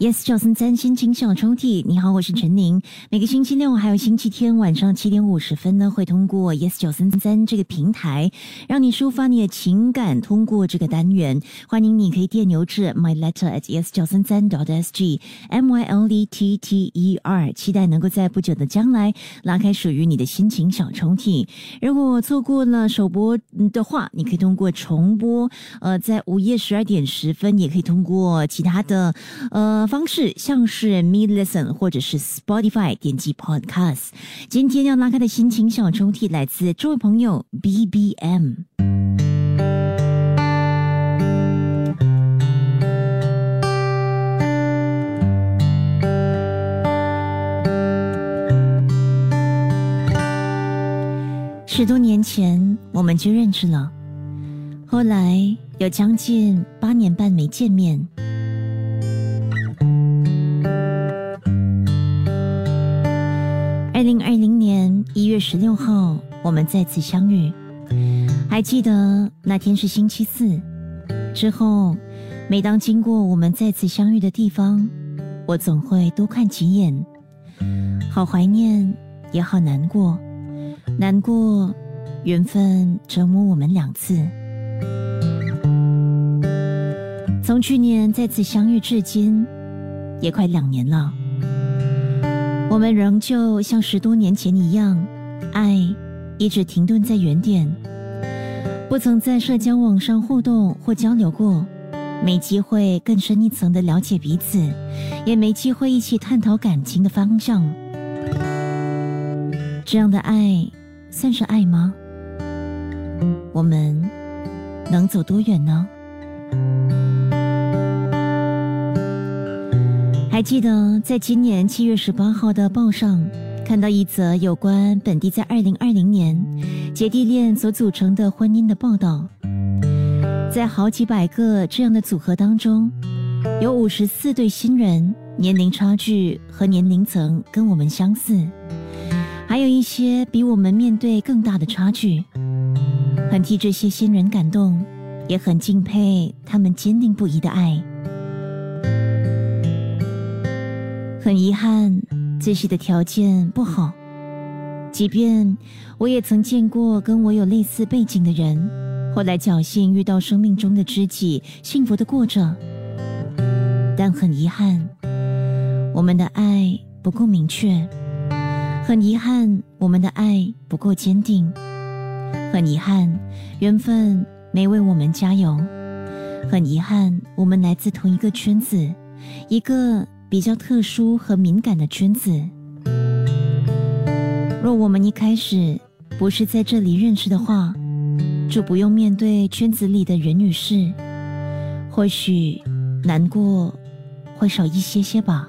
Yes，九三三心情小抽屉，你好，我是陈宁。每个星期六还有星期天晚上七点五十分呢，会通过 Yes 九三三这个平台，让你抒发你的情感。通过这个单元，欢迎你可以电邮至 my letter at yes 九三三 dot s g m y l e t t e r，期待能够在不久的将来拉开属于你的心情小抽屉。如果错过了首播的话，你可以通过重播，呃，在午夜十二点十分，也可以通过其他的呃。方式像是 Me Listen 或者是 Spotify 点击 Podcast。今天要拉开的心情小抽屉来自这位朋友 BBM。十多年前我们就认识了，后来有将近八年半没见面。二零二零年一月十六号，我们再次相遇。还记得那天是星期四。之后，每当经过我们再次相遇的地方，我总会多看几眼。好怀念，也好难过。难过，缘分折磨我们两次。从去年再次相遇至今，也快两年了。我们仍旧像十多年前一样，爱一直停顿在原点，不曾在社交网上互动或交流过，没机会更深一层的了解彼此，也没机会一起探讨感情的方向。这样的爱算是爱吗？我们能走多远呢？还记得在今年七月十八号的报上，看到一则有关本地在二零二零年姐弟恋所组成的婚姻的报道。在好几百个这样的组合当中，有五十四对新人，年龄差距和年龄层跟我们相似，还有一些比我们面对更大的差距。很替这些新人感动，也很敬佩他们坚定不移的爱。很遗憾，自己的条件不好。即便我也曾见过跟我有类似背景的人，后来侥幸遇到生命中的知己，幸福的过着。但很遗憾，我们的爱不够明确。很遗憾，我们的爱不够坚定。很遗憾，缘分没为我们加油。很遗憾，我们来自同一个圈子，一个。比较特殊和敏感的圈子。若我们一开始不是在这里认识的话，就不用面对圈子里的人与事，或许难过会少一些些吧。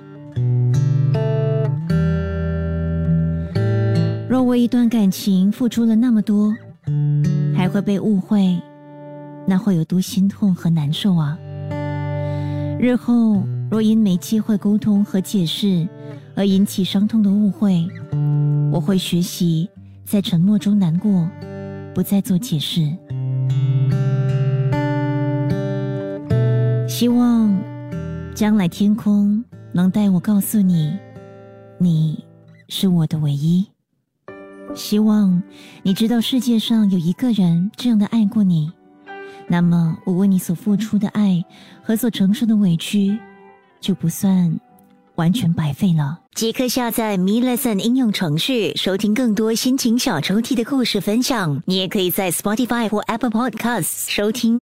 若为一段感情付出了那么多，还会被误会，那会有多心痛和难受啊！日后。若因没机会沟通和解释而引起伤痛的误会，我会学习在沉默中难过，不再做解释。希望将来天空能带我告诉你，你是我的唯一。希望你知道世界上有一个人这样的爱过你，那么我为你所付出的爱和所承受的委屈。就不算完全白费了。即刻下载 Me Lesson 应用程序，收听更多心情小抽屉的故事分享。你也可以在 Spotify 或 Apple Podcasts 收听。